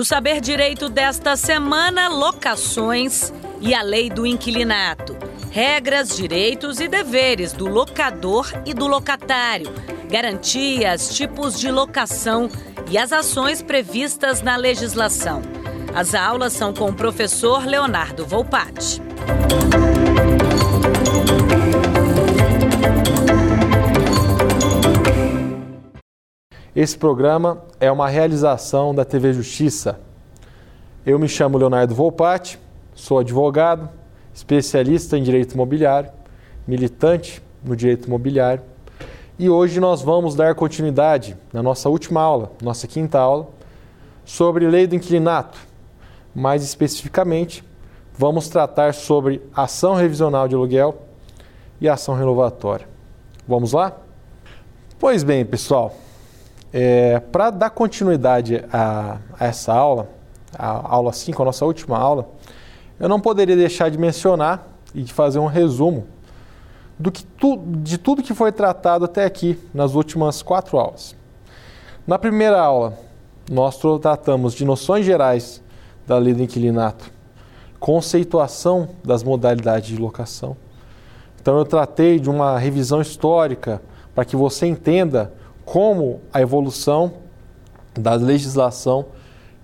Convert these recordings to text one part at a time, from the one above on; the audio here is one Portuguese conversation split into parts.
No Saber Direito desta semana, locações e a lei do inquilinato. Regras, direitos e deveres do locador e do locatário. Garantias, tipos de locação e as ações previstas na legislação. As aulas são com o professor Leonardo Volpatti. Esse programa é uma realização da TV Justiça. Eu me chamo Leonardo Volpatti, sou advogado, especialista em direito imobiliário, militante no direito imobiliário. E hoje nós vamos dar continuidade na nossa última aula, nossa quinta aula, sobre lei do inquilinato. Mais especificamente, vamos tratar sobre ação revisional de aluguel e ação renovatória. Vamos lá? Pois bem, pessoal, é, Para dar continuidade a, a, essa aula, a aula 5, a nossa última aula, eu não poderia deixar de mencionar e de fazer um resumo do que tu, de tudo que foi tratado até aqui nas últimas quatro aulas. Na primeira aula, nós tratamos de noções gerais da lei do inquilinato, conceituação das modalidades de locação. Então, eu tratei de uma revisão histórica para que você entenda como a evolução da legislação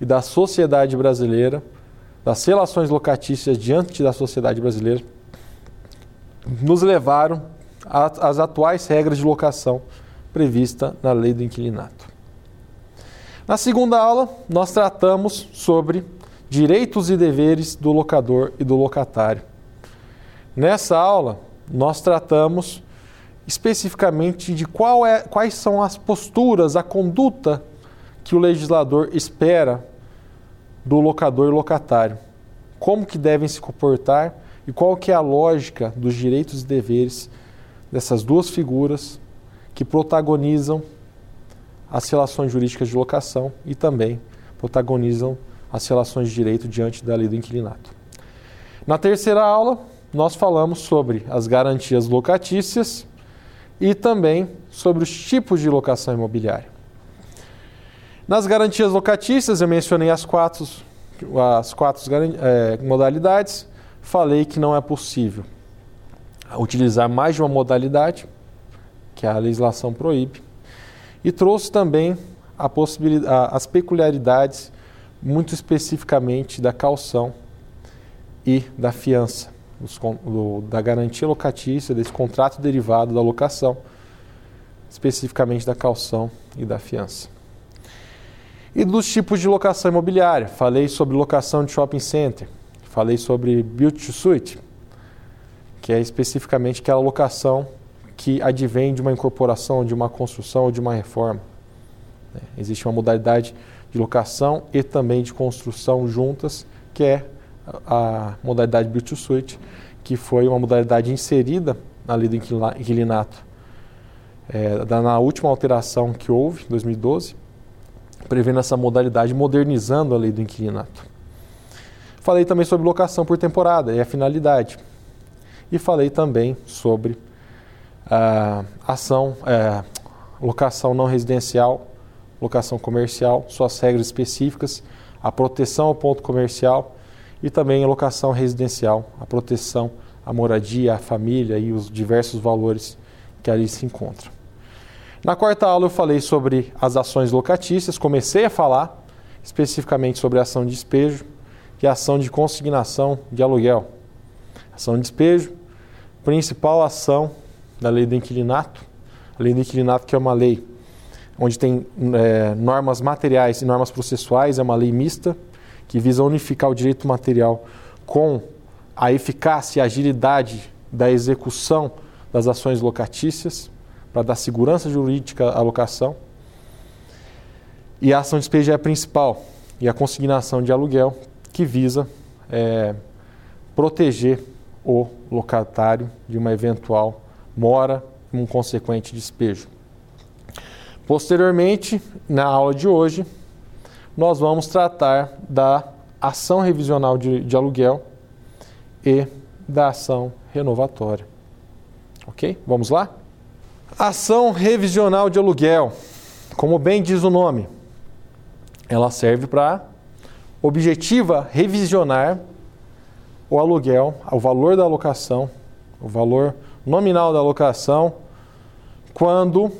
e da sociedade brasileira, das relações locatícias diante da sociedade brasileira, nos levaram às atuais regras de locação prevista na lei do inquilinato. Na segunda aula, nós tratamos sobre direitos e deveres do locador e do locatário. Nessa aula, nós tratamos especificamente de é, quais são as posturas, a conduta que o legislador espera do locador e locatário. Como que devem se comportar e qual que é a lógica dos direitos e deveres dessas duas figuras que protagonizam as relações jurídicas de locação e também protagonizam as relações de direito diante da lei do inquilinato. Na terceira aula, nós falamos sobre as garantias locatícias e também sobre os tipos de locação imobiliária. Nas garantias locatícias, eu mencionei as quatro, as quatro é, modalidades, falei que não é possível utilizar mais de uma modalidade, que a legislação proíbe, e trouxe também a possibilidade, as peculiaridades, muito especificamente da calção e da fiança do, da garantia locatícia, desse contrato derivado da locação, especificamente da calção e da fiança. E dos tipos de locação imobiliária, falei sobre locação de shopping center, falei sobre build to suit, que é especificamente aquela locação que advém de uma incorporação, de uma construção ou de uma reforma. É, existe uma modalidade de locação e também de construção juntas, que é a modalidade Build to Suit, que foi uma modalidade inserida na lei do inquilinato é, na última alteração que houve, em 2012, prevendo essa modalidade, modernizando a lei do inquilinato. Falei também sobre locação por temporada e a finalidade. E falei também sobre a ação, é, locação não residencial, locação comercial, suas regras específicas, a proteção ao ponto comercial e também a locação residencial, a proteção à moradia, à família e os diversos valores que ali se encontram. Na quarta aula eu falei sobre as ações locatícias, comecei a falar especificamente sobre a ação de despejo e a ação de consignação de aluguel. Ação de despejo, principal ação da lei do inquilinato, a lei do inquilinato que é uma lei onde tem é, normas materiais e normas processuais, é uma lei mista, que visa unificar o direito material com a eficácia e agilidade da execução das ações locatícias, para dar segurança jurídica à locação. E a ação de é a principal, e a consignação de aluguel, que visa é, proteger o locatário de uma eventual mora e um consequente despejo. Posteriormente, na aula de hoje, nós vamos tratar da ação revisional de, de aluguel e da ação renovatória. Ok? Vamos lá? Ação revisional de aluguel. Como bem diz o nome, ela serve para objetiva revisionar o aluguel, o valor da alocação, o valor nominal da alocação, quando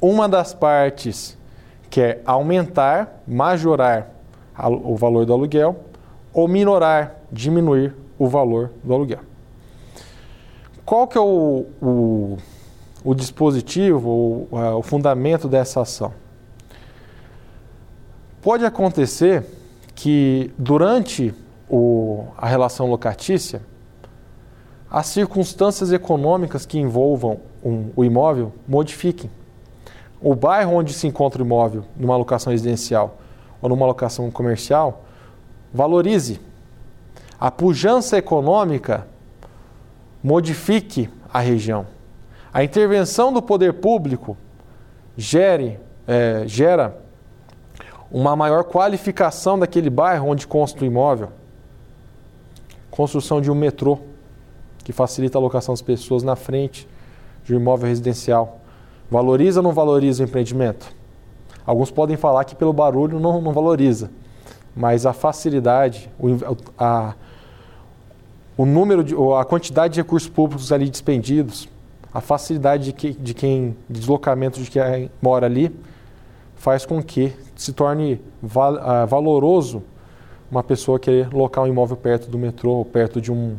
uma das partes quer aumentar, majorar o valor do aluguel ou minorar, diminuir o valor do aluguel. Qual que é o, o, o dispositivo, o, o fundamento dessa ação? Pode acontecer que durante o, a relação locatícia, as circunstâncias econômicas que envolvam um, o imóvel modifiquem. O bairro onde se encontra o imóvel, numa locação residencial ou numa locação comercial, valorize. A pujança econômica modifique a região. A intervenção do poder público gere, é, gera uma maior qualificação daquele bairro onde consta o imóvel. Construção de um metrô, que facilita a alocação das pessoas na frente de um imóvel residencial. Valoriza ou não valoriza o empreendimento? Alguns podem falar que pelo barulho não, não valoriza, mas a facilidade, o, a, o número, de, a quantidade de recursos públicos ali dispendidos, a facilidade de, que, de quem, de deslocamento de quem mora ali, faz com que se torne val, uh, valoroso uma pessoa querer locar um imóvel perto do metrô, perto de, um,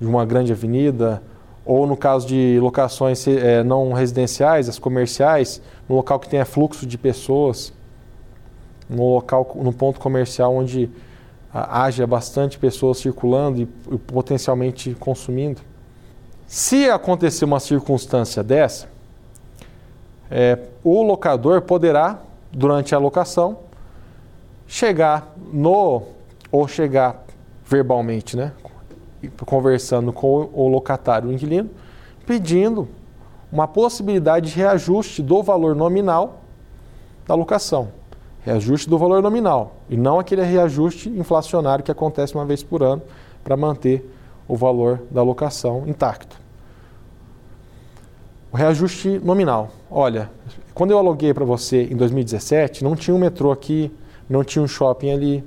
de uma grande avenida, ou no caso de locações é, não residenciais, as comerciais, no local que tenha fluxo de pessoas, no local, no ponto comercial onde haja bastante pessoas circulando e, e potencialmente consumindo. Se acontecer uma circunstância dessa, é, o locador poderá, durante a locação, chegar no ou chegar verbalmente, né, conversando com o locatário, o inquilino, pedindo uma possibilidade de reajuste do valor nominal da locação. Reajuste do valor nominal e não aquele reajuste inflacionário que acontece uma vez por ano para manter o valor da locação intacto. O reajuste nominal. Olha, quando eu aluguei para você em 2017, não tinha um metrô aqui, não tinha um shopping ali.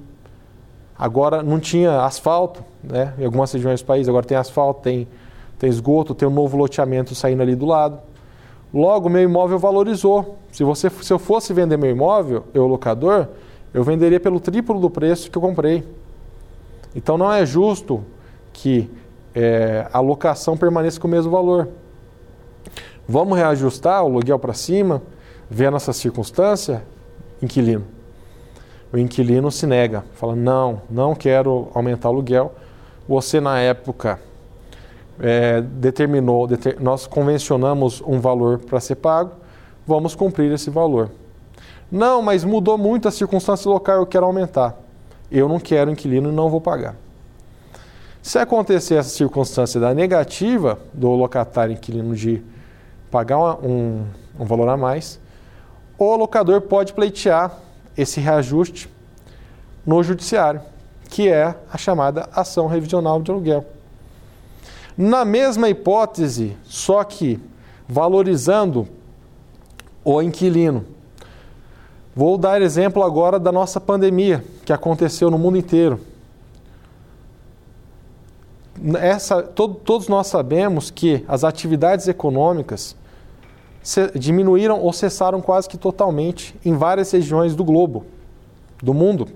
Agora não tinha asfalto, né? Em algumas regiões do país agora tem asfalto, tem, tem esgoto, tem um novo loteamento saindo ali do lado. Logo, meu imóvel valorizou. Se, você, se eu fosse vender meu imóvel, eu locador, eu venderia pelo triplo do preço que eu comprei. Então não é justo que é, a locação permaneça com o mesmo valor. Vamos reajustar o aluguel para cima, ver a nossa circunstância? Inquilino. O inquilino se nega, fala: não, não quero aumentar o aluguel. Você, na época, é, determinou, deter, nós convencionamos um valor para ser pago, vamos cumprir esse valor. Não, mas mudou muito a circunstância local, eu quero aumentar. Eu não quero inquilino e não vou pagar. Se acontecer essa circunstância da negativa do locatário inquilino de pagar um, um valor a mais, o locador pode pleitear esse reajuste no judiciário, que é a chamada ação revisional de aluguel. Na mesma hipótese, só que valorizando o inquilino. Vou dar exemplo agora da nossa pandemia, que aconteceu no mundo inteiro. Essa, todos nós sabemos que as atividades econômicas diminuíram ou cessaram quase que totalmente em várias regiões do globo, do mundo.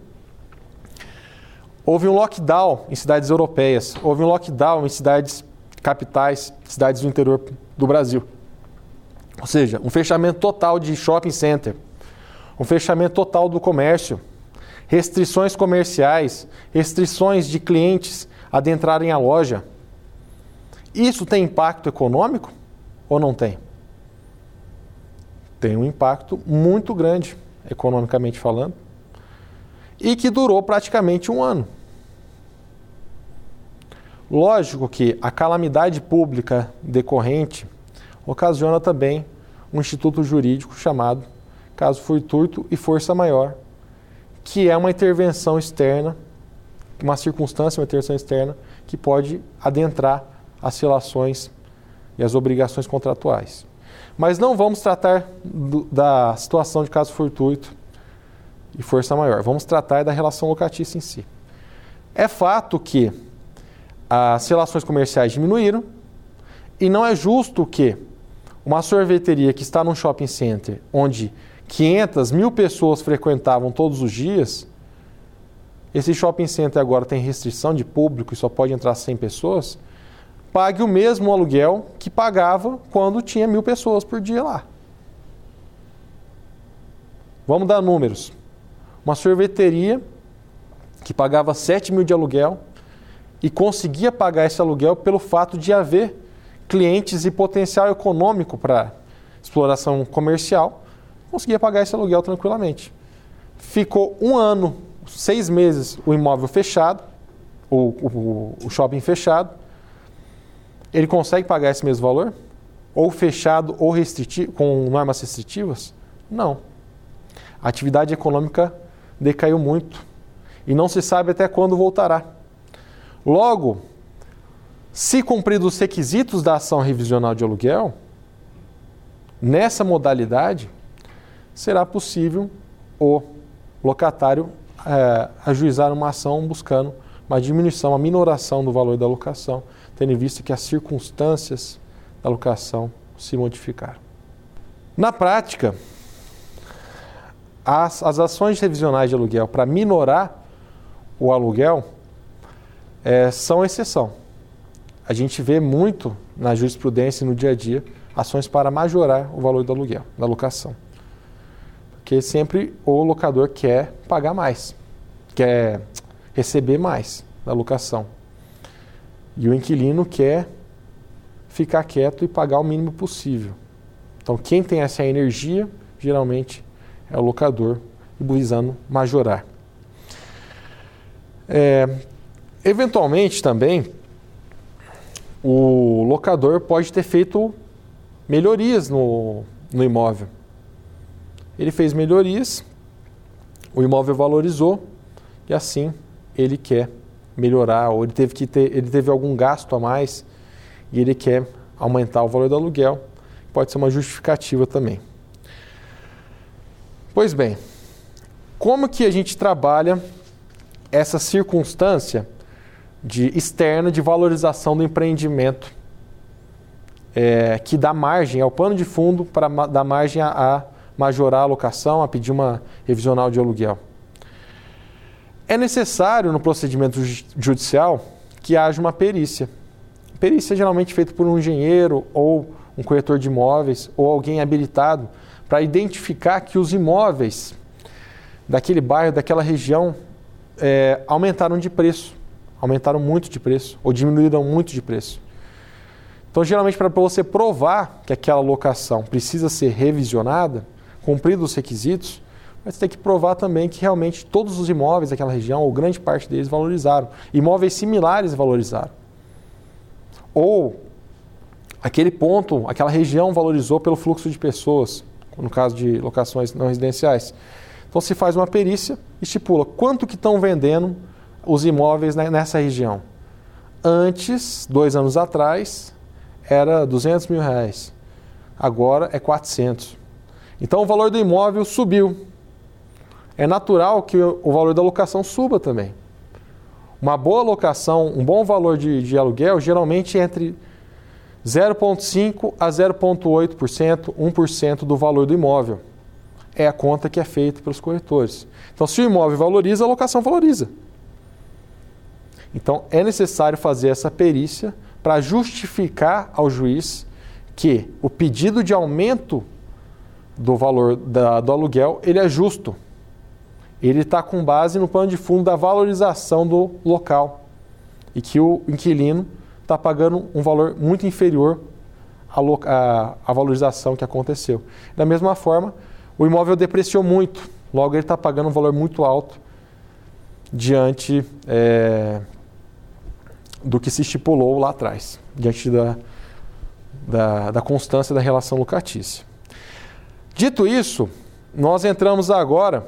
Houve um lockdown em cidades europeias, houve um lockdown em cidades capitais, cidades do interior do Brasil. Ou seja, um fechamento total de shopping center, um fechamento total do comércio, restrições comerciais, restrições de clientes adentrarem a loja. Isso tem impacto econômico ou não tem? Tem um impacto muito grande, economicamente falando, e que durou praticamente um ano. Lógico que a calamidade pública decorrente ocasiona também um instituto jurídico chamado caso fortuito e força maior, que é uma intervenção externa, uma circunstância, uma intervenção externa que pode adentrar as relações e as obrigações contratuais. Mas não vamos tratar do, da situação de caso fortuito e força maior. Vamos tratar da relação locatícia em si. É fato que as relações comerciais diminuíram e não é justo que uma sorveteria que está num shopping center onde 500 mil pessoas frequentavam todos os dias, esse shopping center agora tem restrição de público e só pode entrar 100 pessoas, pague o mesmo aluguel que pagava quando tinha mil pessoas por dia lá. Vamos dar números. Uma sorveteria que pagava 7 mil de aluguel e conseguia pagar esse aluguel pelo fato de haver clientes e potencial econômico para exploração comercial, conseguia pagar esse aluguel tranquilamente. Ficou um ano, seis meses, o imóvel fechado, o, o, o shopping fechado. Ele consegue pagar esse mesmo valor? Ou fechado ou restritivo, com normas restritivas? Não. A atividade econômica decaiu muito e não se sabe até quando voltará. Logo, se cumpridos os requisitos da ação revisional de aluguel, nessa modalidade, será possível o locatário é, ajuizar uma ação buscando uma diminuição, uma minoração do valor da locação, tendo em vista que as circunstâncias da locação se modificaram. Na prática, as, as ações revisionais de aluguel para minorar o aluguel é, são exceção. A gente vê muito na jurisprudência e no dia a dia ações para majorar o valor do aluguel, da locação. Porque sempre o locador quer pagar mais, quer receber mais da locação. E o inquilino quer ficar quieto e pagar o mínimo possível. Então, quem tem essa energia, geralmente, é o locador, visando majorar. É, eventualmente também, o locador pode ter feito melhorias no, no imóvel. Ele fez melhorias, o imóvel valorizou e assim ele quer melhorar, ou ele teve que ter, ele teve algum gasto a mais e ele quer aumentar o valor do aluguel. Pode ser uma justificativa também. Pois bem, como que a gente trabalha essa circunstância de externa de valorização do empreendimento é, que dá margem, é o pano de fundo para dar margem a, a majorar a locação, a pedir uma revisional de aluguel. É necessário no procedimento judicial que haja uma perícia. Perícia geralmente feita por um engenheiro ou um corretor de imóveis ou alguém habilitado para identificar que os imóveis daquele bairro, daquela região, é, aumentaram de preço, aumentaram muito de preço, ou diminuíram muito de preço. Então, geralmente, para você provar que aquela locação precisa ser revisionada, cumpridos os requisitos, você tem que provar também que realmente todos os imóveis daquela região, ou grande parte deles, valorizaram. Imóveis similares valorizaram. Ou aquele ponto, aquela região valorizou pelo fluxo de pessoas, no caso de locações não residenciais. Então se faz uma perícia, estipula quanto que estão vendendo os imóveis nessa região. Antes, dois anos atrás, era 200 mil reais. Agora é 400. Então o valor do imóvel subiu. É natural que o valor da locação suba também. Uma boa locação, um bom valor de, de aluguel, geralmente é entre 0,5% a 0,8%, 1% do valor do imóvel é a conta que é feita pelos corretores. Então, se o imóvel valoriza, a locação valoriza. Então, é necessário fazer essa perícia para justificar ao juiz que o pedido de aumento do valor da, do aluguel ele é justo. Ele está com base no plano de fundo da valorização do local e que o inquilino está pagando um valor muito inferior à, à, à valorização que aconteceu. Da mesma forma, o imóvel depreciou muito, logo ele está pagando um valor muito alto diante é, do que se estipulou lá atrás, diante da, da, da constância da relação locatícia. Dito isso, nós entramos agora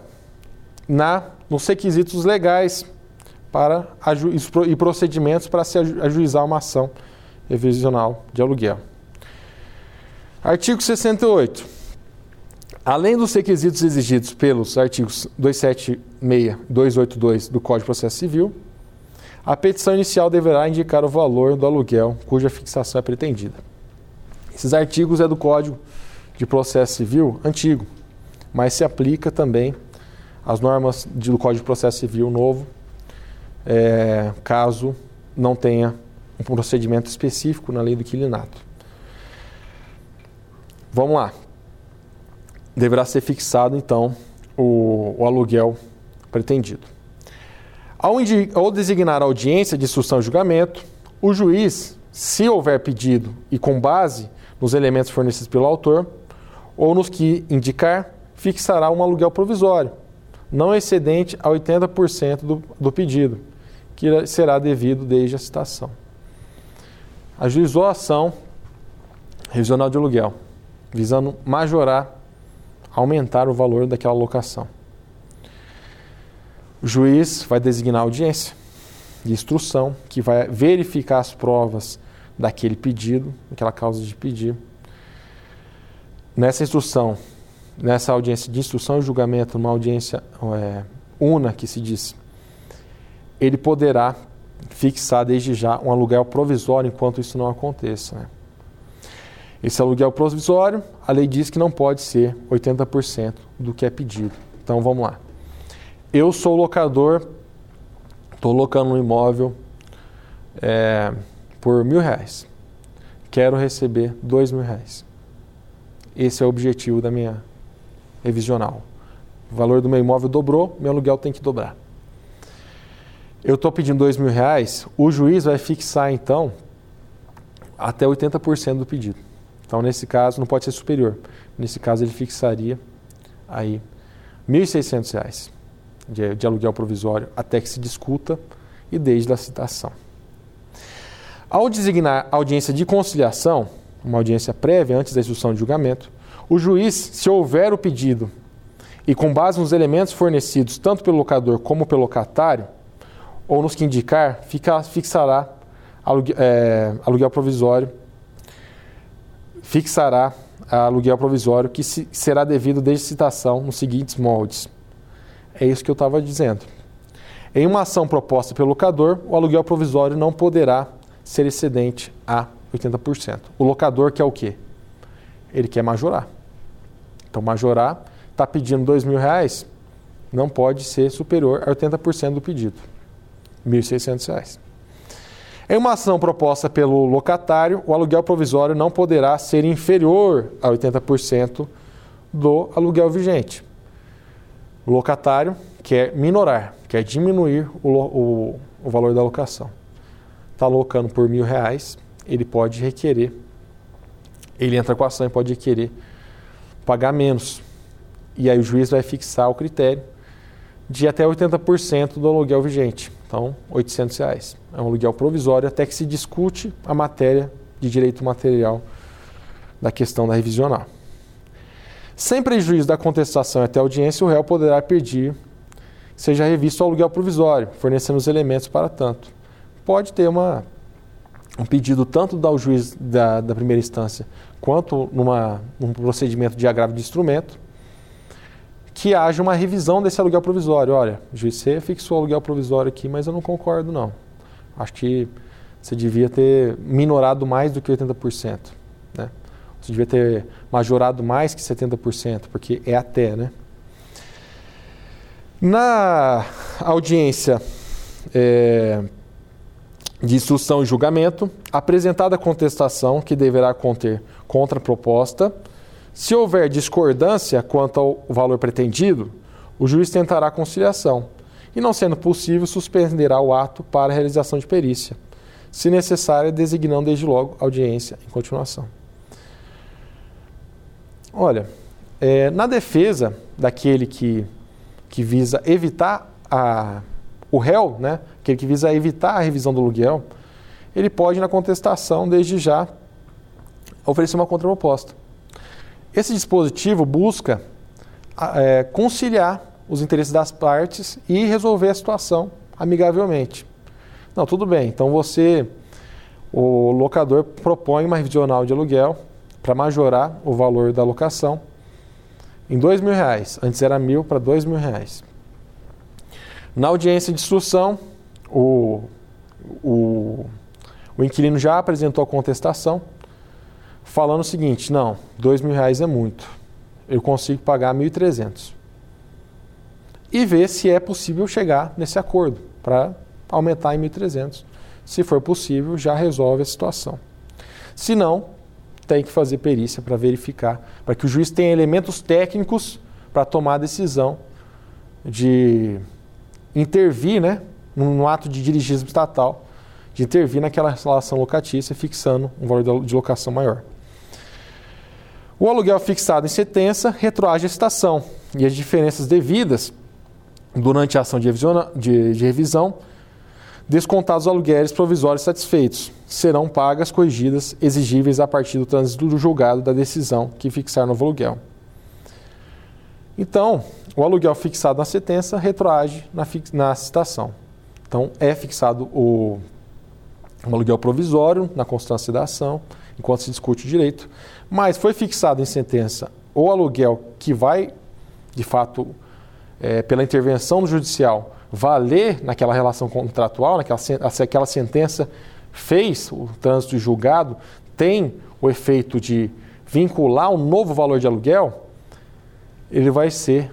na, nos requisitos legais para e procedimentos para se ajuizar uma ação revisional de aluguel. Artigo 68. Além dos requisitos exigidos pelos artigos 276 e 282 do Código de Processo Civil, a petição inicial deverá indicar o valor do aluguel cuja fixação é pretendida. Esses artigos é do Código de Processo Civil antigo, mas se aplica também às normas do Código de Processo Civil novo, é, caso não tenha um procedimento específico na lei do inquilinato. Vamos lá. Deverá ser fixado, então, o, o aluguel pretendido. Ao, ao designar a audiência de instrução e julgamento, o juiz, se houver pedido e com base nos elementos fornecidos pelo autor, ou nos que indicar, fixará um aluguel provisório, não excedente a 80% do, do pedido, que será devido desde a citação. Ajuizou a ação revisional de aluguel, visando majorar, aumentar o valor daquela locação. O juiz vai designar audiência de instrução, que vai verificar as provas daquele pedido, daquela causa de pedir. Nessa instrução, nessa audiência de instrução e julgamento, uma audiência é, una que se diz, ele poderá fixar desde já um aluguel provisório enquanto isso não aconteça. Né? Esse aluguel provisório, a lei diz que não pode ser 80% do que é pedido. Então vamos lá. Eu sou locador, estou locando um imóvel é, por mil reais. Quero receber dois mil reais. Esse é o objetivo da minha revisional. O valor do meu imóvel dobrou, meu aluguel tem que dobrar. Eu estou pedindo dois mil reais, o juiz vai fixar então até 80% do pedido. Então, nesse caso, não pode ser superior. Nesse caso, ele fixaria aí R$ 1.600 de, de aluguel provisório até que se discuta e desde a citação. Ao designar audiência de conciliação, uma audiência prévia antes da instrução de julgamento, o juiz, se houver o pedido e com base nos elementos fornecidos tanto pelo locador como pelo locatário, ou nos que indicar, fica, fixará aluguel, é, aluguel provisório, fixará aluguel provisório que se, será devido desde citação nos seguintes moldes. É isso que eu estava dizendo. Em uma ação proposta pelo locador, o aluguel provisório não poderá ser excedente a 80%. O locador quer o quê? Ele quer majorar. Então, majorar, está pedindo dois mil reais, não pode ser superior a 80% do pedido. R$ 1.600. Em uma ação proposta pelo locatário, o aluguel provisório não poderá ser inferior a 80% do aluguel vigente. O locatário quer minorar, quer diminuir o, o, o valor da locação. Está alocando por mil reais, ele pode requerer, ele entra com a ação e pode requerer pagar menos. E aí o juiz vai fixar o critério de até 80% do aluguel vigente. Então, 800 reais. É um aluguel provisório até que se discute a matéria de direito material da questão da revisional. Sem prejuízo da contestação até a audiência, o réu poderá pedir que seja revisto o aluguel provisório, fornecendo os elementos para tanto. Pode ter uma, um pedido tanto do juiz da, da primeira instância quanto numa, num procedimento de agravo de instrumento, que haja uma revisão desse aluguel provisório. Olha, o juiz você fixou o aluguel provisório aqui, mas eu não concordo não. Acho que você devia ter minorado mais do que 80%. Né? Você devia ter majorado mais que 70%, porque é até, né? Na audiência é, de instrução e julgamento, apresentada a contestação, que deverá conter contraproposta, se houver discordância quanto ao valor pretendido, o juiz tentará conciliação e, não sendo possível, suspenderá o ato para a realização de perícia, se necessário, designando desde logo audiência em continuação. Olha, é, na defesa daquele que, que visa evitar a, o réu, né, aquele que visa evitar a revisão do aluguel, ele pode, na contestação, desde já, oferecer uma contraproposta. Esse dispositivo busca é, conciliar os interesses das partes e resolver a situação amigavelmente. Não, tudo bem. Então você, o locador, propõe uma revisional de aluguel para majorar o valor da locação. em dois mil reais. Antes era mil para dois mil reais. Na audiência de instrução, o, o, o inquilino já apresentou a contestação, falando o seguinte: não, dois mil reais é muito, eu consigo pagar mil e trezentos. E ver se é possível chegar nesse acordo para aumentar em mil e trezentos. Se for possível, já resolve a situação. Se não, tem que fazer perícia para verificar, para que o juiz tenha elementos técnicos para tomar a decisão de intervir, né, no ato de dirigismo estatal, de intervir naquela relação locatícia, fixando um valor de locação maior. O aluguel fixado em sentença retroage a estação e as diferenças devidas durante a ação de, de, de revisão descontados os aluguéis provisórios satisfeitos, serão pagas corrigidas exigíveis a partir do trânsito do julgado da decisão que fixar novo aluguel. Então, o aluguel fixado na sentença retroage na, na citação. Então, é fixado o, o aluguel provisório na constância da ação, enquanto se discute o direito, mas foi fixado em sentença o aluguel que vai, de fato, é, pela intervenção judicial, valer naquela relação contratual, naquela aquela sentença fez o trânsito julgado, tem o efeito de vincular um novo valor de aluguel, ele vai ser,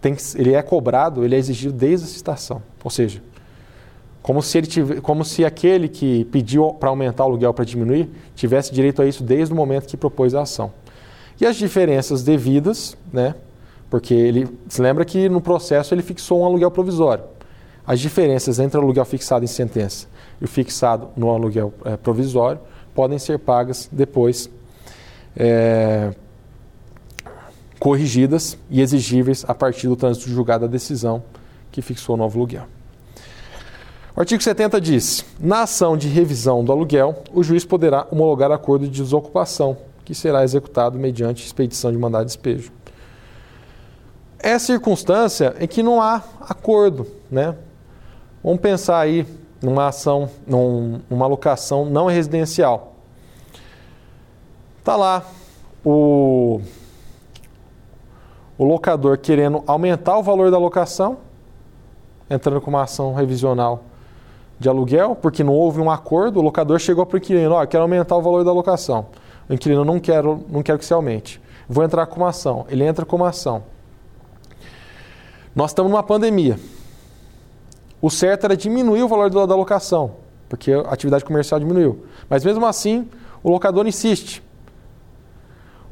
tem, ele é cobrado, ele é exigido desde a citação. Ou seja, como se, ele como se aquele que pediu para aumentar o aluguel para diminuir tivesse direito a isso desde o momento que propôs a ação. E as diferenças devidas, né, porque ele se lembra que no processo ele fixou um aluguel provisório. As diferenças entre o aluguel fixado em sentença e o fixado no aluguel é, provisório podem ser pagas depois é, corrigidas e exigíveis a partir do trânsito julgado da decisão que fixou o novo aluguel. O artigo 70 diz: na ação de revisão do aluguel, o juiz poderá homologar acordo de desocupação, que será executado mediante expedição de mandado de despejo. É circunstância em que não há acordo, né? Vamos pensar aí numa ação, numa locação não residencial. Está lá o, o locador querendo aumentar o valor da locação, entrando com uma ação revisional de aluguel, porque não houve um acordo, o locador chegou para o inquilino, ó, oh, quero aumentar o valor da locação. O inquilino não quero, não quero que se aumente. Vou entrar com uma ação. Ele entra com uma ação. Nós estamos numa pandemia. O certo era diminuir o valor da locação, porque a atividade comercial diminuiu. Mas mesmo assim, o locador insiste.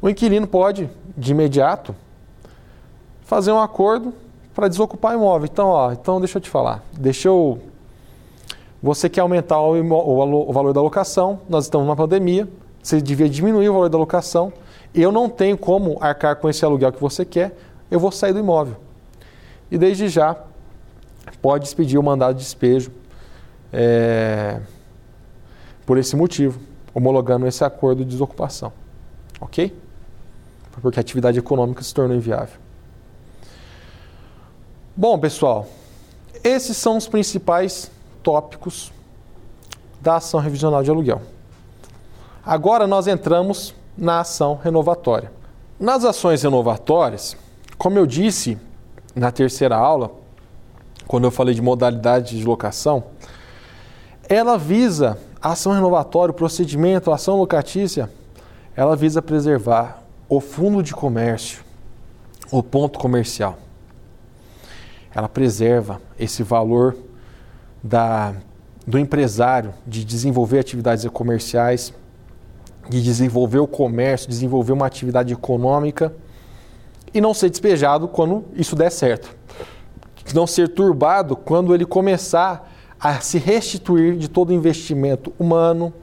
O inquilino pode, de imediato, fazer um acordo para desocupar imóvel. Então, ó, então deixa eu te falar. Deixa eu. Você quer aumentar o, o, o valor da locação, nós estamos numa pandemia, você devia diminuir o valor da locação. Eu não tenho como arcar com esse aluguel que você quer, eu vou sair do imóvel. E desde já, pode expedir o mandado de despejo é, por esse motivo, homologando esse acordo de desocupação. Ok? Porque a atividade econômica se tornou inviável. Bom, pessoal, esses são os principais tópicos da ação revisional de aluguel. Agora nós entramos na ação renovatória. Nas ações renovatórias, como eu disse na terceira aula, quando eu falei de modalidade de locação, ela visa a ação renovatória, o procedimento, a ação locatícia, ela visa preservar o fundo de comércio, o ponto comercial. Ela preserva esse valor da, do empresário de desenvolver atividades comerciais, de desenvolver o comércio, desenvolver uma atividade econômica e não ser despejado quando isso der certo não ser turbado quando ele começar a se restituir de todo o investimento humano,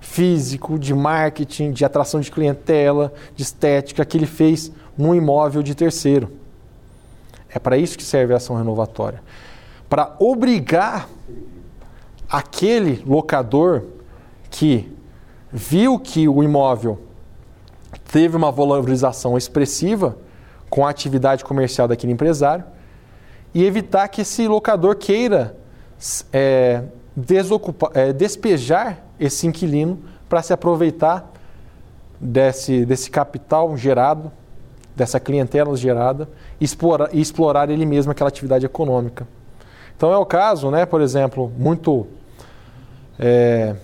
físico, de marketing, de atração de clientela, de estética que ele fez num imóvel de terceiro. É para isso que serve a ação renovatória. Para obrigar aquele locador que viu que o imóvel teve uma valorização expressiva com a atividade comercial daquele empresário, e evitar que esse locador queira é, é, despejar esse inquilino para se aproveitar desse, desse capital gerado dessa clientela gerada e explorar, e explorar ele mesmo aquela atividade econômica. Então é o caso, né, por exemplo, muito é,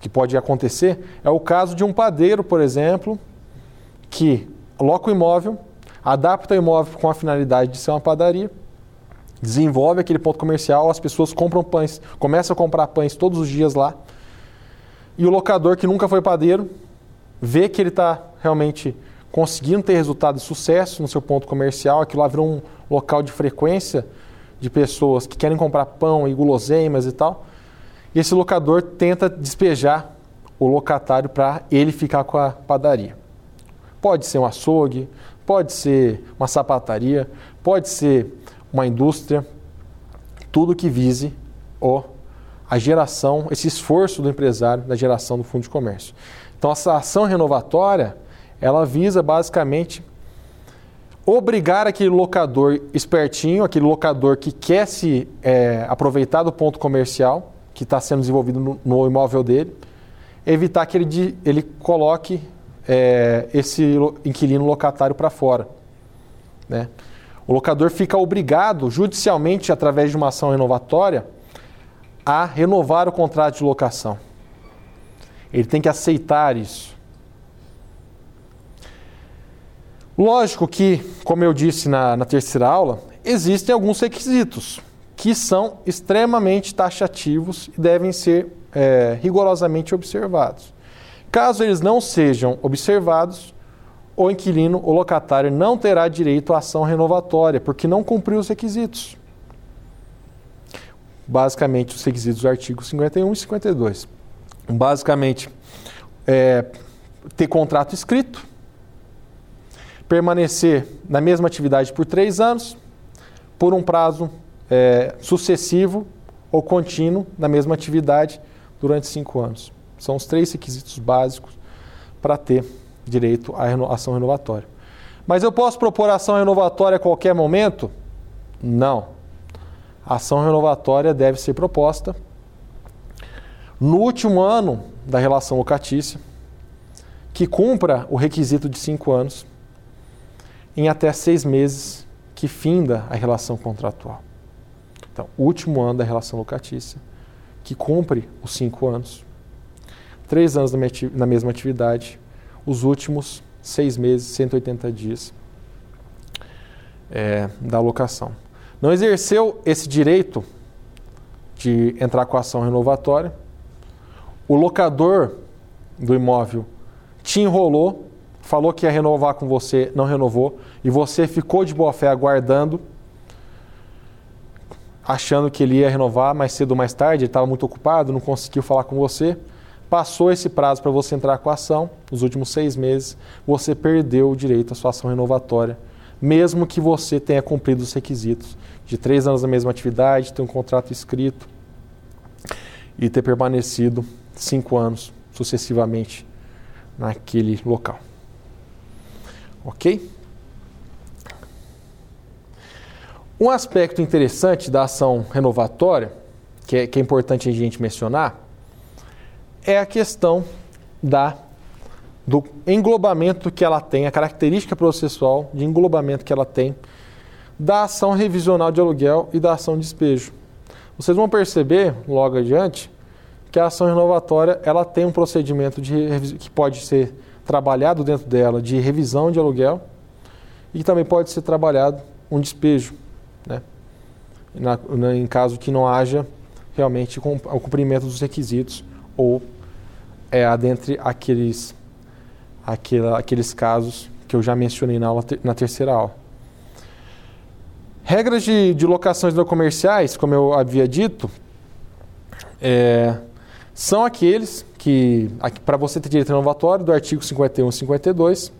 que pode acontecer, é o caso de um padeiro, por exemplo, que loca o imóvel, adapta o imóvel com a finalidade de ser uma padaria, desenvolve aquele ponto comercial, as pessoas compram pães, começam a comprar pães todos os dias lá, e o locador que nunca foi padeiro vê que ele está realmente conseguindo ter resultado de sucesso no seu ponto comercial, aquilo lá virou um local de frequência de pessoas que querem comprar pão e guloseimas e tal. E esse locador tenta despejar o locatário para ele ficar com a padaria. Pode ser um açougue, pode ser uma sapataria, pode ser uma indústria, tudo que vise o, a geração, esse esforço do empresário da geração do fundo de comércio. Então, essa ação renovatória, ela visa basicamente obrigar aquele locador espertinho, aquele locador que quer se é, aproveitar do ponto comercial que está sendo desenvolvido no, no, imóvel dele, evitar que ele, ele coloque é, esse inquilino locatário para fora. Né? O locador fica obrigado, judicialmente, através de uma ação renovatória, a renovar o contrato de locação. Ele tem que aceitar isso. Lógico que, como eu disse na, na terceira aula, existem alguns requisitos que são extremamente taxativos e devem ser é, rigorosamente observados. Caso eles não sejam observados, o inquilino, o locatário, não terá direito à ação renovatória, porque não cumpriu os requisitos. Basicamente, os requisitos do artigo 51 e 52. Basicamente, é, ter contrato escrito, permanecer na mesma atividade por três anos, por um prazo é, sucessivo ou contínuo na mesma atividade durante cinco anos. São os três requisitos básicos para ter direito à ação renovatória. Mas eu posso propor ação renovatória a qualquer momento? Não. A ação renovatória deve ser proposta no último ano da relação locatícia, que cumpra o requisito de cinco anos em até seis meses que finda a relação contratual. Então, último ano da relação locatícia, que cumpre os cinco anos, três anos na mesma atividade, os últimos seis meses, 180 dias é, da locação. Não exerceu esse direito de entrar com a ação renovatória, o locador do imóvel te enrolou falou que ia renovar com você, não renovou, e você ficou de boa fé aguardando, achando que ele ia renovar mais cedo ou mais tarde, ele estava muito ocupado, não conseguiu falar com você. Passou esse prazo para você entrar com a ação, nos últimos seis meses, você perdeu o direito à sua ação renovatória, mesmo que você tenha cumprido os requisitos de três anos na mesma atividade, ter um contrato escrito e ter permanecido cinco anos sucessivamente naquele local. Ok? Um aspecto interessante da ação renovatória, que é, que é importante a gente mencionar, é a questão da, do englobamento que ela tem, a característica processual de englobamento que ela tem da ação revisional de aluguel e da ação de despejo. Vocês vão perceber, logo adiante, que a ação renovatória ela tem um procedimento de, que pode ser trabalhado dentro dela de revisão de aluguel e também pode ser trabalhado um despejo, né? Na, na, em caso que não haja realmente com, o cumprimento dos requisitos ou é dentre aqueles, aquela, aqueles casos que eu já mencionei na, aula, na terceira aula. Regras de, de locações não comerciais, como eu havia dito, é, são aqueles que, para você ter direito renovatório, do artigo 51 e 52.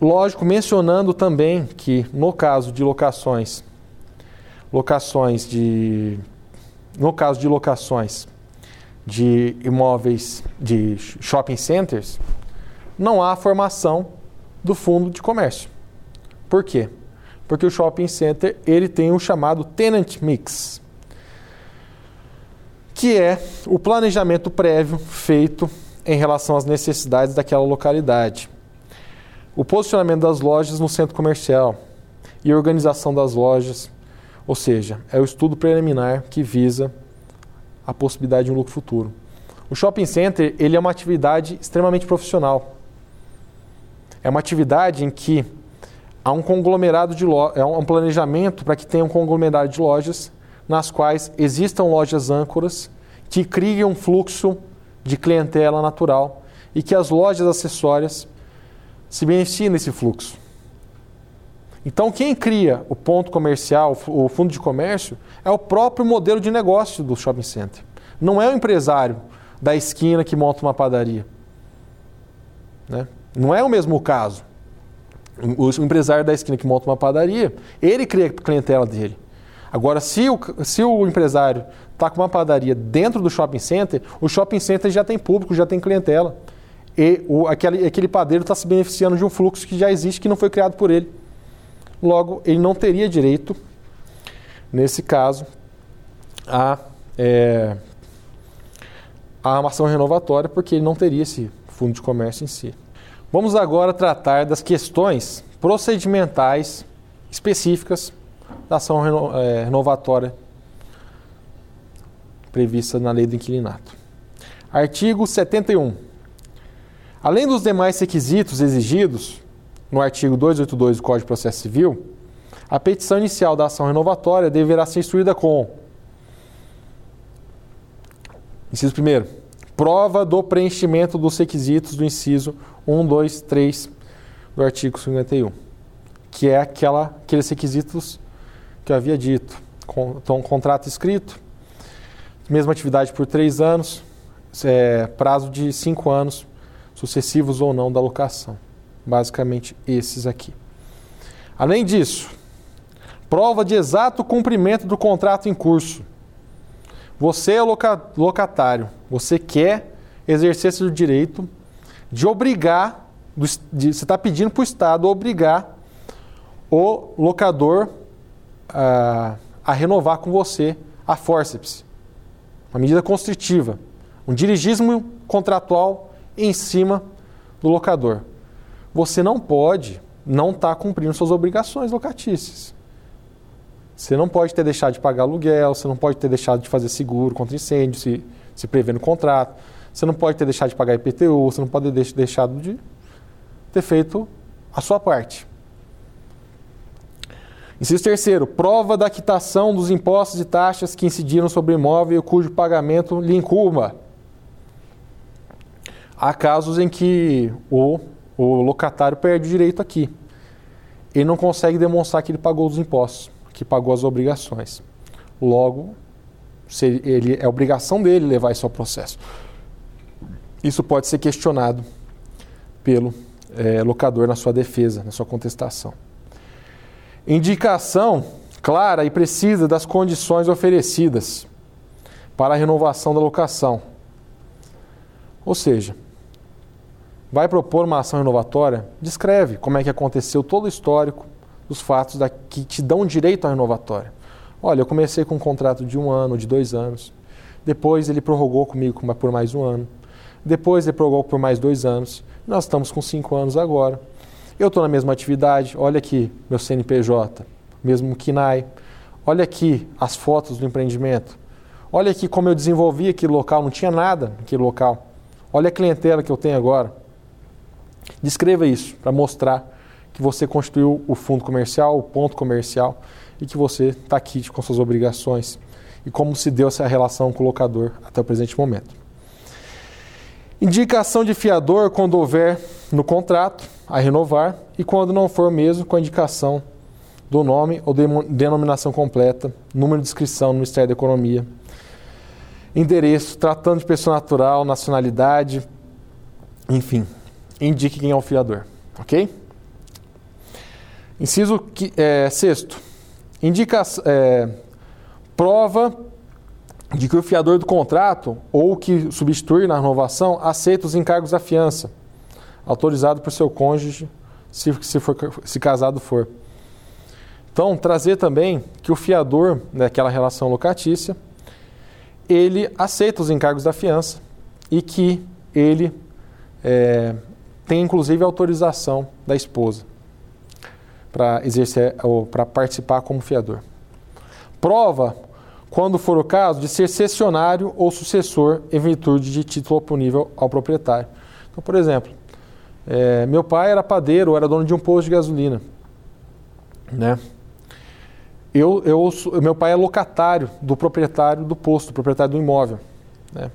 Lógico, mencionando também que no caso de locações, locações de. No caso de locações de imóveis de shopping centers, não há formação do fundo de comércio. Por quê? Porque o shopping center ele tem o chamado tenant mix que é o planejamento prévio feito em relação às necessidades daquela localidade. o posicionamento das lojas no centro comercial e a organização das lojas, ou seja, é o estudo preliminar que visa a possibilidade de um lucro futuro. O shopping center ele é uma atividade extremamente profissional. É uma atividade em que há um conglomerado de lojas, é um planejamento para que tenha um conglomerado de lojas nas quais existam lojas âncoras que criem um fluxo de clientela natural e que as lojas acessórias se beneficiem desse fluxo. Então, quem cria o ponto comercial, o fundo de comércio, é o próprio modelo de negócio do shopping center. Não é o empresário da esquina que monta uma padaria. Né? Não é o mesmo caso. O empresário da esquina que monta uma padaria, ele cria a clientela dele. Agora, se o, se o empresário está com uma padaria dentro do shopping center, o shopping center já tem público, já tem clientela. E o, aquele, aquele padeiro está se beneficiando de um fluxo que já existe, que não foi criado por ele. Logo, ele não teria direito, nesse caso, a, é, a ação renovatória, porque ele não teria esse fundo de comércio em si. Vamos agora tratar das questões procedimentais específicas da ação reno, é, renovatória prevista na lei do inquilinato. Artigo 71. Além dos demais requisitos exigidos no artigo 282 do Código de Processo Civil, a petição inicial da ação renovatória deverá ser instruída com Inciso 1. Prova do preenchimento dos requisitos do inciso 1, 2, 3 do artigo 51, que é aquela, aqueles requisitos que eu havia dito. Então, contrato escrito, mesma atividade por três anos, é, prazo de cinco anos, sucessivos ou não da locação. Basicamente, esses aqui. Além disso, prova de exato cumprimento do contrato em curso. Você é locatário, você quer exercer seu direito de obrigar, de, você está pedindo para o Estado obrigar o locador a, a renovar com você a forceps. Uma medida constritiva. Um dirigismo contratual em cima do locador. Você não pode não estar tá cumprindo suas obrigações locatícias. Você não pode ter deixado de pagar aluguel, você não pode ter deixado de fazer seguro contra incêndio, se, se prever no contrato, você não pode ter deixado de pagar IPTU, você não pode ter deixado de ter feito a sua parte. Inciso terceiro, prova da quitação dos impostos e taxas que incidiram sobre o imóvel cujo pagamento lhe incumba. Há casos em que o, o locatário perde o direito aqui. Ele não consegue demonstrar que ele pagou os impostos, que pagou as obrigações. Logo, ele, é obrigação dele levar isso ao processo. Isso pode ser questionado pelo é, locador na sua defesa, na sua contestação indicação clara e precisa das condições oferecidas para a renovação da locação. Ou seja, vai propor uma ação renovatória, descreve como é que aconteceu todo o histórico dos fatos da, que te dão direito à renovatória. Olha, eu comecei com um contrato de um ano, de dois anos. Depois ele prorrogou comigo por mais um ano. Depois ele prorrogou por mais dois anos. Nós estamos com cinco anos agora. Eu estou na mesma atividade, olha aqui meu CNPJ, mesmo KINAI. Olha aqui as fotos do empreendimento. Olha aqui como eu desenvolvi aquele local, não tinha nada naquele local. Olha a clientela que eu tenho agora. Descreva isso para mostrar que você constituiu o fundo comercial, o ponto comercial e que você está aqui com suas obrigações e como se deu essa relação com o locador até o presente momento. Indicação de fiador quando houver no contrato a renovar e quando não for mesmo com a indicação do nome ou denominação completa, número de inscrição no Ministério da Economia, endereço, tratando de pessoa natural, nacionalidade, enfim, indique quem é o fiador, ok? Inciso que, é, sexto, indica, é, prova de que o fiador do contrato ou que substitui na renovação aceita os encargos da fiança, autorizado por seu cônjuge, se, se, for, se casado for. Então, trazer também que o fiador daquela relação locatícia, ele aceita os encargos da fiança e que ele é, tem inclusive autorização da esposa para exercer ou para participar como fiador. Prova, quando for o caso, de ser cessionário ou sucessor em virtude de título oponível ao proprietário. Então, por exemplo, é, meu pai era padeiro, era dono de um posto de gasolina, né? Eu, eu, meu pai é locatário do proprietário do posto, do proprietário do imóvel. Né?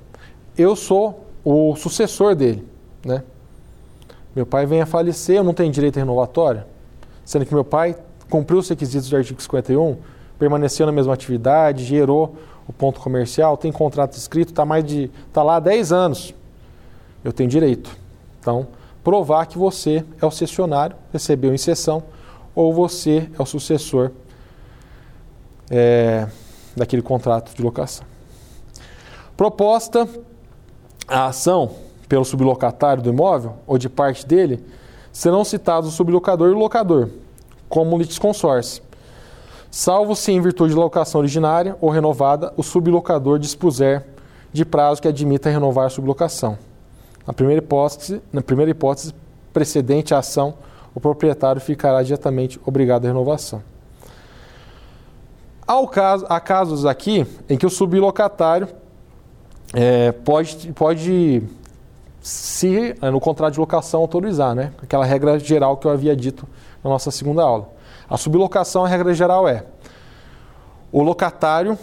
Eu sou o sucessor dele. Né? Meu pai vem a falecer, eu não tenho direito a renovatória, sendo que meu pai cumpriu os requisitos do artigo 51, permaneceu na mesma atividade, gerou o ponto comercial, tem contrato escrito, está tá lá há 10 anos. Eu tenho direito. Então, provar que você é o cessionário, recebeu em sessão, ou você é o sucessor é, daquele contrato de locação. Proposta a ação pelo sublocatário do imóvel ou de parte dele, serão citados o sublocador e o locador, como litisconsórcio, salvo se em virtude de locação originária ou renovada o sublocador dispuser de prazo que admita renovar a sublocação. Na primeira hipótese, na primeira hipótese precedente à ação, o proprietário ficará diretamente obrigado à renovação. Há, caso, há casos aqui em que o sublocatário é, pode, pode, se é, no contrato de locação autorizar, né? aquela regra geral que eu havia dito na nossa segunda aula. A sublocação, a regra geral é o locatário,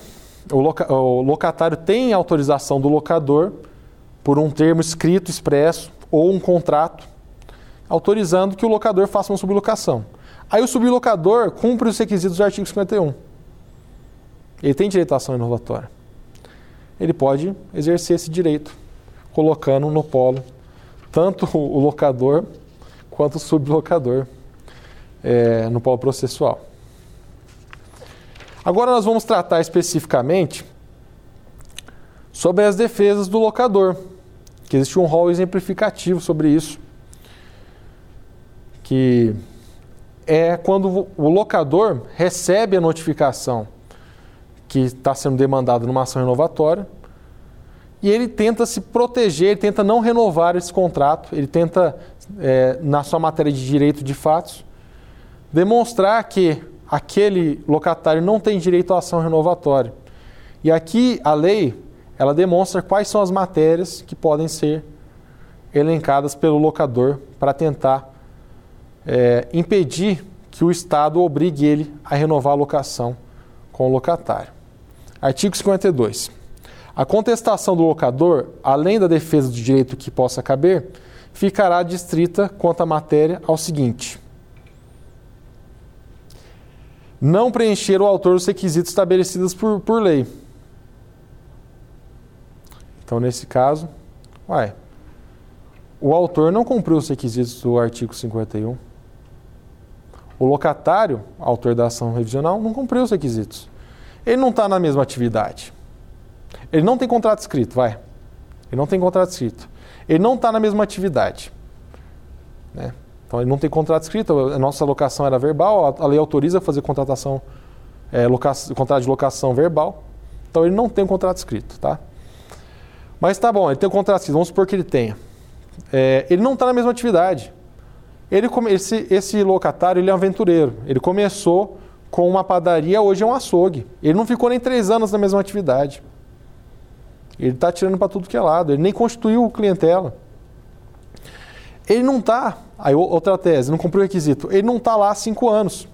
o, loca, o locatário tem autorização do locador por um termo escrito, expresso ou um contrato autorizando que o locador faça uma sublocação. Aí o sublocador cumpre os requisitos do artigo 51 ele tem direito à ação inovatória. Ele pode exercer esse direito, colocando no polo tanto o locador quanto o sublocador é, no polo processual. Agora nós vamos tratar especificamente sobre as defesas do locador, que existe um rol exemplificativo sobre isso, que é quando o locador recebe a notificação que está sendo demandado numa ação renovatória. E ele tenta se proteger, ele tenta não renovar esse contrato, ele tenta, é, na sua matéria de direito de fatos, demonstrar que aquele locatário não tem direito à ação renovatória. E aqui a lei, ela demonstra quais são as matérias que podem ser elencadas pelo locador para tentar é, impedir que o Estado obrigue ele a renovar a locação com o locatário. Artigo 52. A contestação do locador, além da defesa do direito que possa caber, ficará distrita quanto à matéria ao seguinte: não preencher o autor os requisitos estabelecidos por, por lei. Então, nesse caso, uai, o autor não cumpriu os requisitos do artigo 51. O locatário, autor da ação revisional, não cumpriu os requisitos. Ele não está na mesma atividade. Ele não tem contrato escrito, vai. Ele não tem contrato escrito. Ele não está na mesma atividade. Né? Então ele não tem contrato escrito, a nossa locação era verbal, a lei autoriza fazer contratação, é, contrato de locação verbal. Então ele não tem um contrato escrito, tá? Mas tá bom, ele tem um contrato escrito, vamos supor que ele tenha. É, ele não está na mesma atividade. Ele, esse, esse locatário ele é um aventureiro. Ele começou com uma padaria, hoje é um açougue. Ele não ficou nem três anos na mesma atividade. Ele está tirando para tudo que é lado, ele nem constituiu clientela. Ele não está, aí outra tese, não cumpriu o requisito, ele não está lá há cinco anos.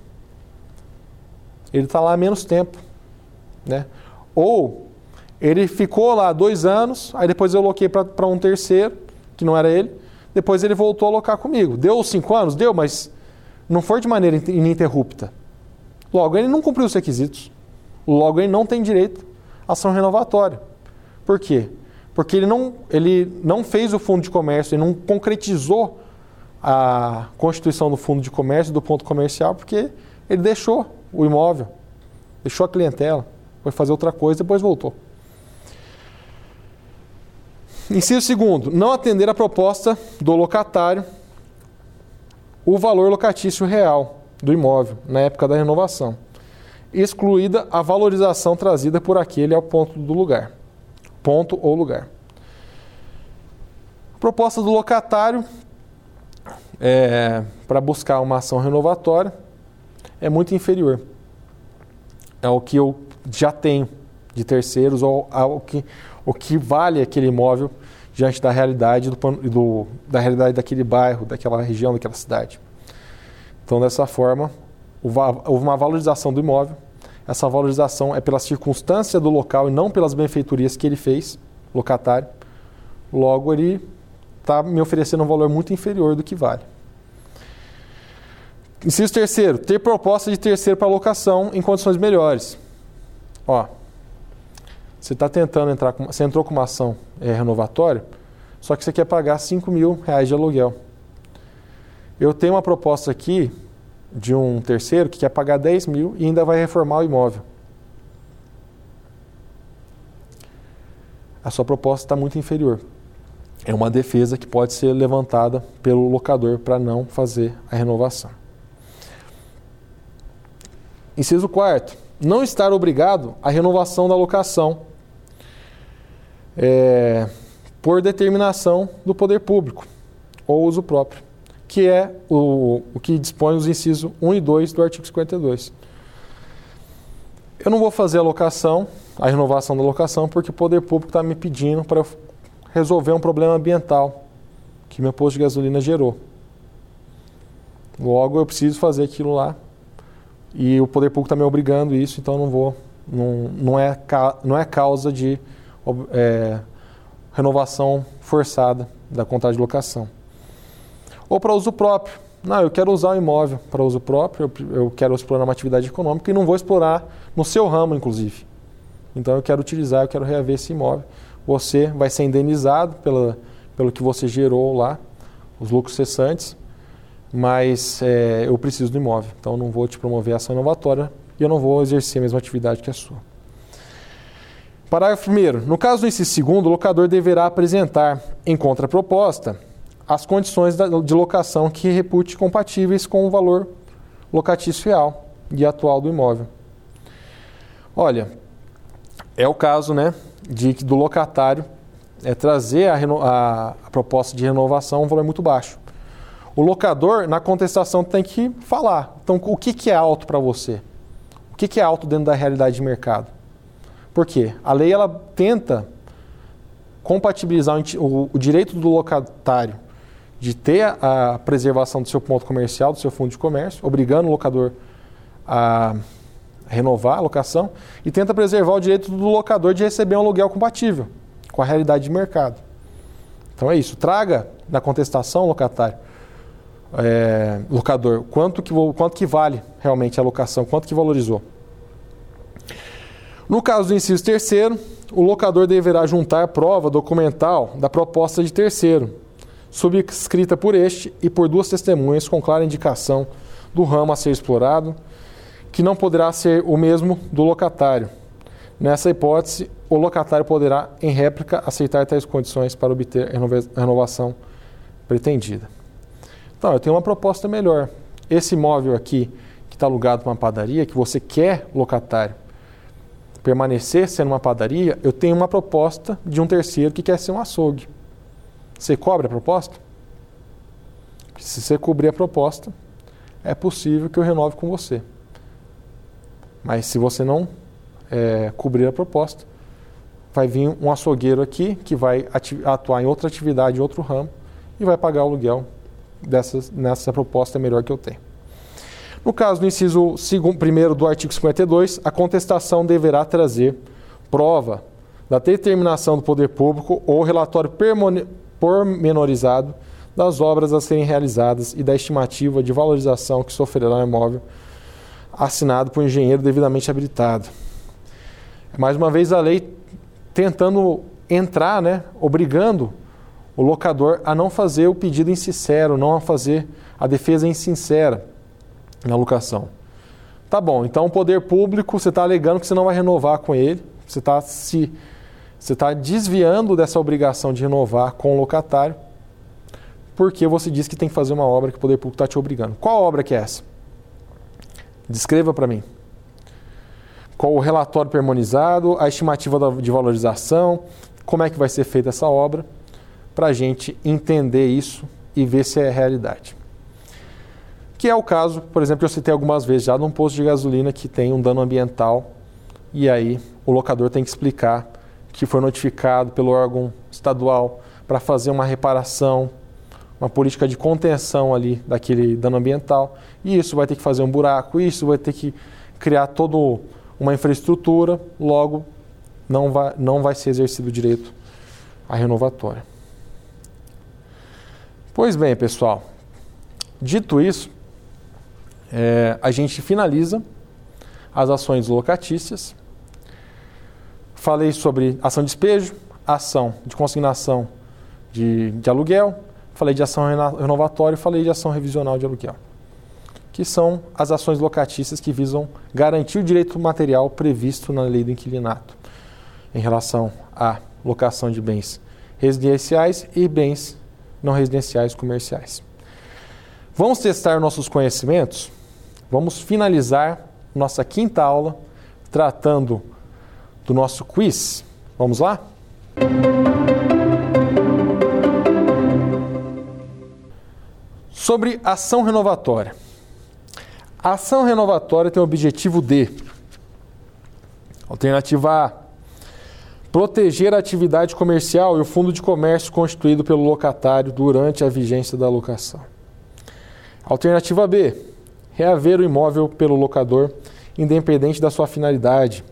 Ele está lá há menos tempo. Né? Ou ele ficou lá dois anos, aí depois eu loquei para um terceiro, que não era ele, depois ele voltou a alocar comigo. Deu cinco anos? Deu, mas não foi de maneira ininterrupta. Logo, ele não cumpriu os requisitos. Logo, ele não tem direito à ação renovatória. Por quê? Porque ele não, ele não fez o fundo de comércio, ele não concretizou a constituição do fundo de comércio, do ponto comercial, porque ele deixou o imóvel, deixou a clientela, foi fazer outra coisa e depois voltou. Inciso segundo, não atender a proposta do locatário o valor locatício real do imóvel na época da renovação, excluída a valorização trazida por aquele ao ponto do lugar. Ponto ou lugar. Proposta do locatário é, para buscar uma ação renovatória é muito inferior ao que eu já tenho de terceiros ou ao que, o que vale aquele imóvel diante da realidade do, do, da realidade daquele bairro, daquela região, daquela cidade. Então, dessa forma, houve uma valorização do imóvel. Essa valorização é pela circunstância do local e não pelas benfeitorias que ele fez, locatário. Logo, ele está me oferecendo um valor muito inferior do que vale. Inciso terceiro, ter proposta de terceiro para locação em condições melhores. Ó, você está tentando entrar, com, você entrou com uma ação é, renovatória, só que você quer pagar 5 mil reais de aluguel. Eu tenho uma proposta aqui de um terceiro que quer pagar 10 mil e ainda vai reformar o imóvel. A sua proposta está muito inferior. É uma defesa que pode ser levantada pelo locador para não fazer a renovação. Inciso quarto, não estar obrigado à renovação da locação é, por determinação do poder público ou uso próprio, que é o, o que dispõe os incisos 1 e 2 do artigo 52. Eu não vou fazer a locação, a renovação da locação, porque o poder público está me pedindo para resolver um problema ambiental que meu posto de gasolina gerou. Logo, eu preciso fazer aquilo lá e o poder público está me obrigando isso, então não vou. Não, não, é, não é causa de é, renovação forçada da contrato de locação. Ou para uso próprio. Não, eu quero usar o imóvel para uso próprio, eu, eu quero explorar uma atividade econômica e não vou explorar no seu ramo, inclusive. Então eu quero utilizar, eu quero reaver esse imóvel. Você vai ser indenizado pela, pelo que você gerou lá, os lucros cessantes, mas é, eu preciso do imóvel. Então não vou te promover a ação inovatória e eu não vou exercer a mesma atividade que a sua. Parágrafo 1. No caso do inciso segundo, o locador deverá apresentar, em contraproposta, as condições de locação que repute compatíveis com o valor locatício real e atual do imóvel. Olha, é o caso né, de, do locatário é, trazer a, a, a proposta de renovação um valor muito baixo. O locador, na contestação, tem que falar. Então, o que, que é alto para você? O que, que é alto dentro da realidade de mercado? Por quê? A lei ela tenta compatibilizar o, o direito do locatário de ter a, preservação do seu ponto comercial, do seu fundo de comércio, obrigando o locador a renovar a locação, e tenta preservar o direito do locador de receber um aluguel compatível com a realidade de mercado. Então é isso. Traga na contestação locatário, é, locador, quanto que, quanto que vale realmente a locação, quanto que valorizou. No caso do inciso terceiro, o locador deverá juntar prova documental da proposta de terceiro, subscrita por este e por duas testemunhas com clara indicação do ramo a ser explorado, que não poderá ser o mesmo do locatário. Nessa hipótese, o locatário poderá, em réplica, aceitar tais condições para obter a renovação pretendida. Então, eu tenho uma proposta melhor. Esse imóvel aqui, que está alugado para uma padaria, que você quer locatário, permanecer sendo uma padaria, eu tenho uma proposta de um terceiro que quer ser um açougue. Você cobra a proposta? Se você cobrir a proposta, é possível que eu renove com você. Mas se você não é, cobrir a proposta, vai vir um açougueiro aqui que vai atuar em outra atividade, em outro ramo, e vai pagar o aluguel dessas, nessa proposta melhor que eu tenho. No caso do inciso 1 do artigo 52, a contestação deverá trazer prova da determinação do poder público ou relatório pormenorizado das obras a serem realizadas e da estimativa de valorização que sofrerá o imóvel assinado por engenheiro devidamente habilitado. Mais uma vez a lei tentando entrar, né, obrigando o locador a não fazer o pedido insincero, não a fazer a defesa insincera na locação. Tá bom, então o poder público, você está alegando que você não vai renovar com ele, você está se você está desviando dessa obrigação de renovar com o locatário, porque você diz que tem que fazer uma obra que o poder público está te obrigando. Qual obra que é essa? Descreva para mim. Qual o relatório permonizado, a estimativa de valorização, como é que vai ser feita essa obra, para a gente entender isso e ver se é realidade. Que é o caso, por exemplo, que eu citei algumas vezes já num posto de gasolina que tem um dano ambiental e aí o locador tem que explicar que foi notificado pelo órgão estadual para fazer uma reparação, uma política de contenção ali daquele dano ambiental. E isso vai ter que fazer um buraco, isso vai ter que criar toda uma infraestrutura, logo não vai, não vai ser exercido o direito à renovatória. Pois bem, pessoal, dito isso, é, a gente finaliza as ações locatícias. Falei sobre ação de despejo, ação de consignação de, de aluguel, falei de ação renovatória e falei de ação revisional de aluguel, que são as ações locatícias que visam garantir o direito material previsto na lei do inquilinato em relação à locação de bens residenciais e bens não residenciais comerciais. Vamos testar nossos conhecimentos? Vamos finalizar nossa quinta aula tratando do nosso quiz. Vamos lá? Sobre ação renovatória. A ação renovatória tem o objetivo de Alternativa A. Proteger a atividade comercial e o fundo de comércio constituído pelo locatário durante a vigência da locação. Alternativa B. Reaver o imóvel pelo locador, independente da sua finalidade.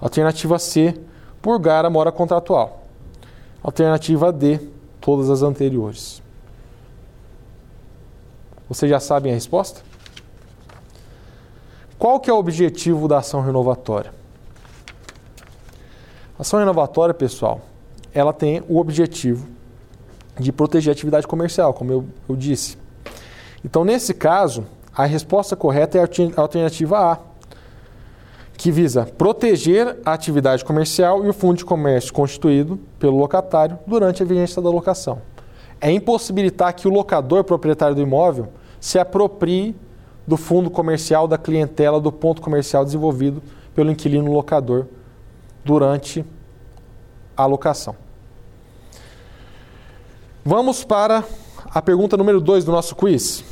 Alternativa C. Purgar a mora contratual. Alternativa D. Todas as anteriores. Vocês já sabem a resposta? Qual que é o objetivo da ação renovatória? A ação renovatória, pessoal, ela tem o objetivo de proteger a atividade comercial, como eu, eu disse. Então, nesse caso, a resposta correta é a alternativa A, que visa proteger a atividade comercial e o fundo de comércio constituído pelo locatário durante a vigência da locação é impossibilitar que o locador proprietário do imóvel se aproprie do fundo comercial da clientela do ponto comercial desenvolvido pelo inquilino locador durante a locação. Vamos para a pergunta número 2 do nosso quiz.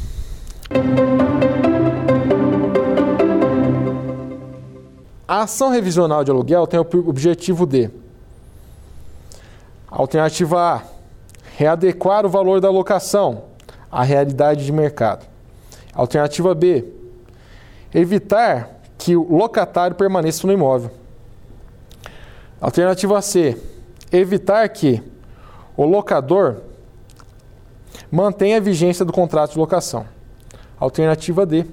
A ação revisional de aluguel tem o objetivo de Alternativa A readequar o valor da locação à realidade de mercado. Alternativa B, evitar que o locatário permaneça no imóvel. Alternativa C, evitar que o locador mantenha a vigência do contrato de locação. Alternativa D,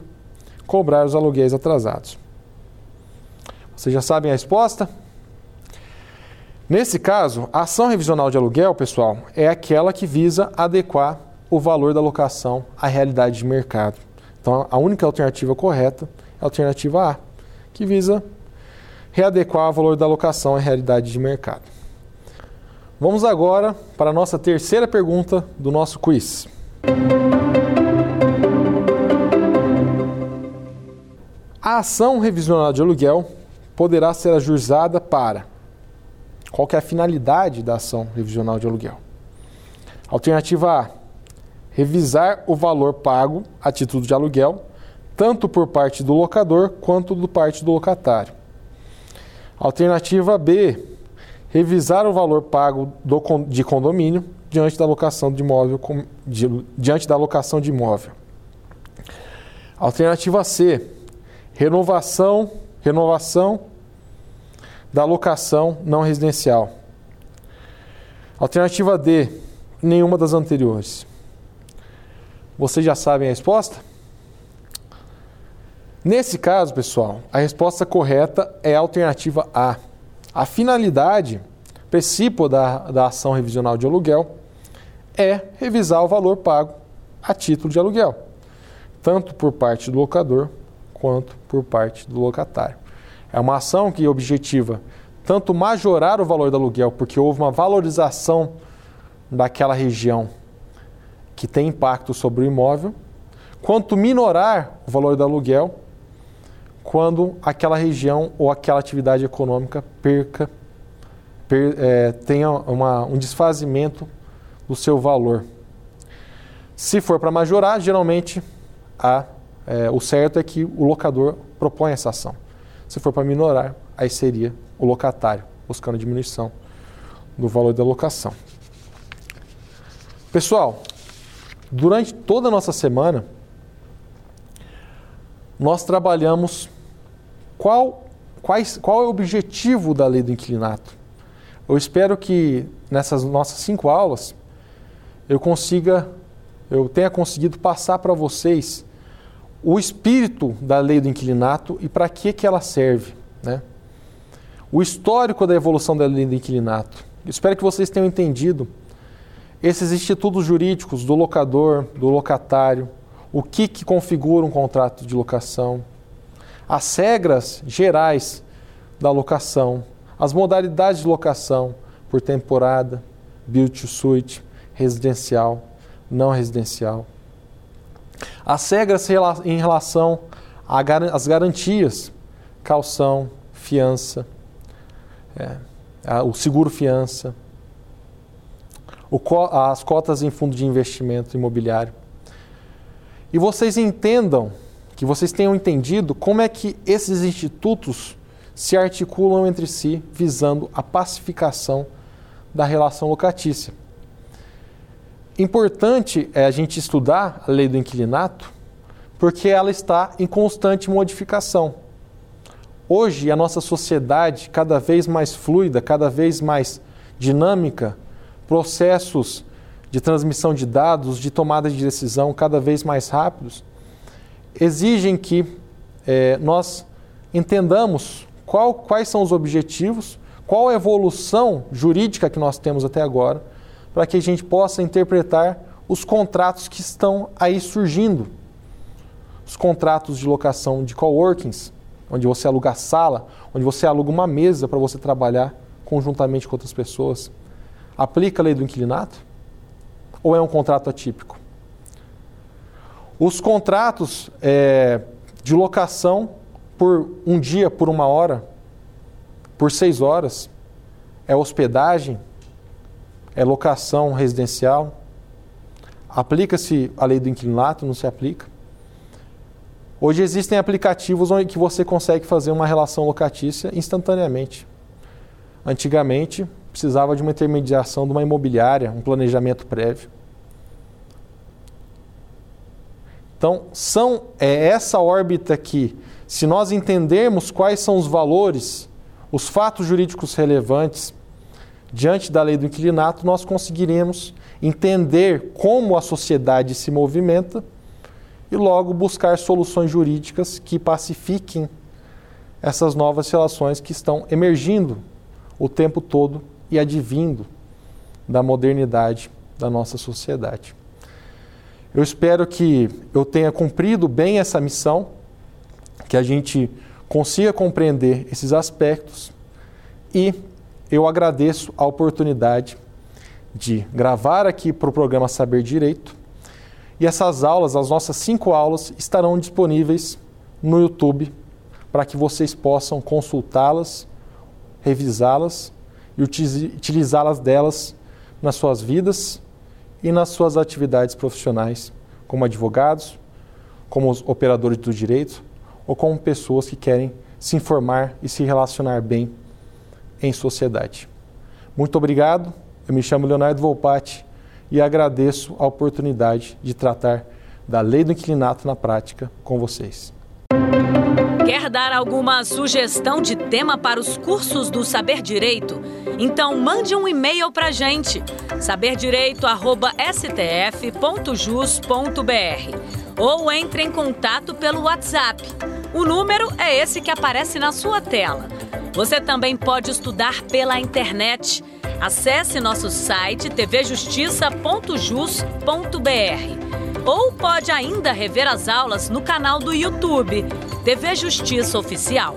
cobrar os aluguéis atrasados. Vocês já sabem a resposta? Nesse caso, a ação revisional de aluguel, pessoal, é aquela que visa adequar o valor da locação à realidade de mercado. Então, a única alternativa correta é a alternativa A, que visa readequar o valor da locação à realidade de mercado. Vamos agora para a nossa terceira pergunta do nosso quiz. A ação revisional de aluguel poderá ser ajuizada para qual é a finalidade da ação revisional de aluguel? Alternativa A: revisar o valor pago a título de aluguel, tanto por parte do locador quanto por parte do locatário. Alternativa B: revisar o valor pago do, de condomínio diante da locação de imóvel diante da locação de imóvel. Alternativa C: renovação, renovação da locação não residencial. Alternativa D, nenhuma das anteriores. Vocês já sabem a resposta? Nesse caso, pessoal, a resposta correta é a alternativa A. A finalidade principal da, da ação revisional de aluguel é revisar o valor pago a título de aluguel, tanto por parte do locador quanto por parte do locatário. É uma ação que objetiva tanto majorar o valor do aluguel, porque houve uma valorização daquela região que tem impacto sobre o imóvel, quanto minorar o valor do aluguel quando aquela região ou aquela atividade econômica perca, per, é, tenha uma, um desfazimento do seu valor. Se for para majorar, geralmente a, é, o certo é que o locador propõe essa ação. Se for para minorar, aí seria o locatário, buscando diminuição do valor da locação. Pessoal, durante toda a nossa semana, nós trabalhamos qual, quais, qual é o objetivo da lei do inquilinato. Eu espero que nessas nossas cinco aulas eu consiga, eu tenha conseguido passar para vocês o espírito da lei do inquilinato e para que, que ela serve. Né? O histórico da evolução da lei do inquilinato. espero que vocês tenham entendido esses institutos jurídicos do locador, do locatário, o que, que configura um contrato de locação, as regras gerais da locação, as modalidades de locação por temporada, build to suite, residencial, não residencial. As regras em relação às garantias, calção, fiança, é, o seguro-fiança, as cotas em fundo de investimento imobiliário. E vocês entendam, que vocês tenham entendido como é que esses institutos se articulam entre si visando a pacificação da relação locatícia. Importante é a gente estudar a lei do inquilinato, porque ela está em constante modificação. Hoje, a nossa sociedade, cada vez mais fluida, cada vez mais dinâmica, processos de transmissão de dados, de tomada de decisão cada vez mais rápidos, exigem que é, nós entendamos qual, quais são os objetivos, qual a evolução jurídica que nós temos até agora, para que a gente possa interpretar os contratos que estão aí surgindo. Os contratos de locação de coworkings, onde você aluga a sala, onde você aluga uma mesa para você trabalhar conjuntamente com outras pessoas. Aplica a lei do inquilinato? Ou é um contrato atípico? Os contratos é, de locação por um dia, por uma hora, por seis horas, é hospedagem, é locação residencial. Aplica-se a lei do inquilinato? Não se aplica. Hoje existem aplicativos onde você consegue fazer uma relação locatícia instantaneamente. Antigamente, precisava de uma intermediação de uma imobiliária, um planejamento prévio. Então, são, é essa órbita que, se nós entendermos quais são os valores, os fatos jurídicos relevantes diante da lei do inquilinato, nós conseguiremos entender como a sociedade se movimenta e logo buscar soluções jurídicas que pacifiquem essas novas relações que estão emergindo o tempo todo e advindo da modernidade da nossa sociedade. Eu espero que eu tenha cumprido bem essa missão, que a gente consiga compreender esses aspectos e eu agradeço a oportunidade de gravar aqui para o programa Saber Direito. E essas aulas, as nossas cinco aulas, estarão disponíveis no YouTube para que vocês possam consultá-las, revisá-las e utilizá-las delas nas suas vidas e nas suas atividades profissionais, como advogados, como operadores do direito ou como pessoas que querem se informar e se relacionar bem em sociedade. Muito obrigado. Eu me chamo Leonardo Volpati e agradeço a oportunidade de tratar da lei do inquilinato na prática com vocês. Quer dar alguma sugestão de tema para os cursos do Saber Direito? Então mande um e-mail para gente, saberdireito@stf.jus.br ou entre em contato pelo WhatsApp. O número é esse que aparece na sua tela. Você também pode estudar pela internet Acesse nosso site tvjustiça.jus.br ou pode ainda rever as aulas no canal do YouTube TV Justiça Oficial.